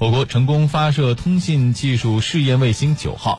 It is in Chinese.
我国成功发射通信技术试验卫星九号。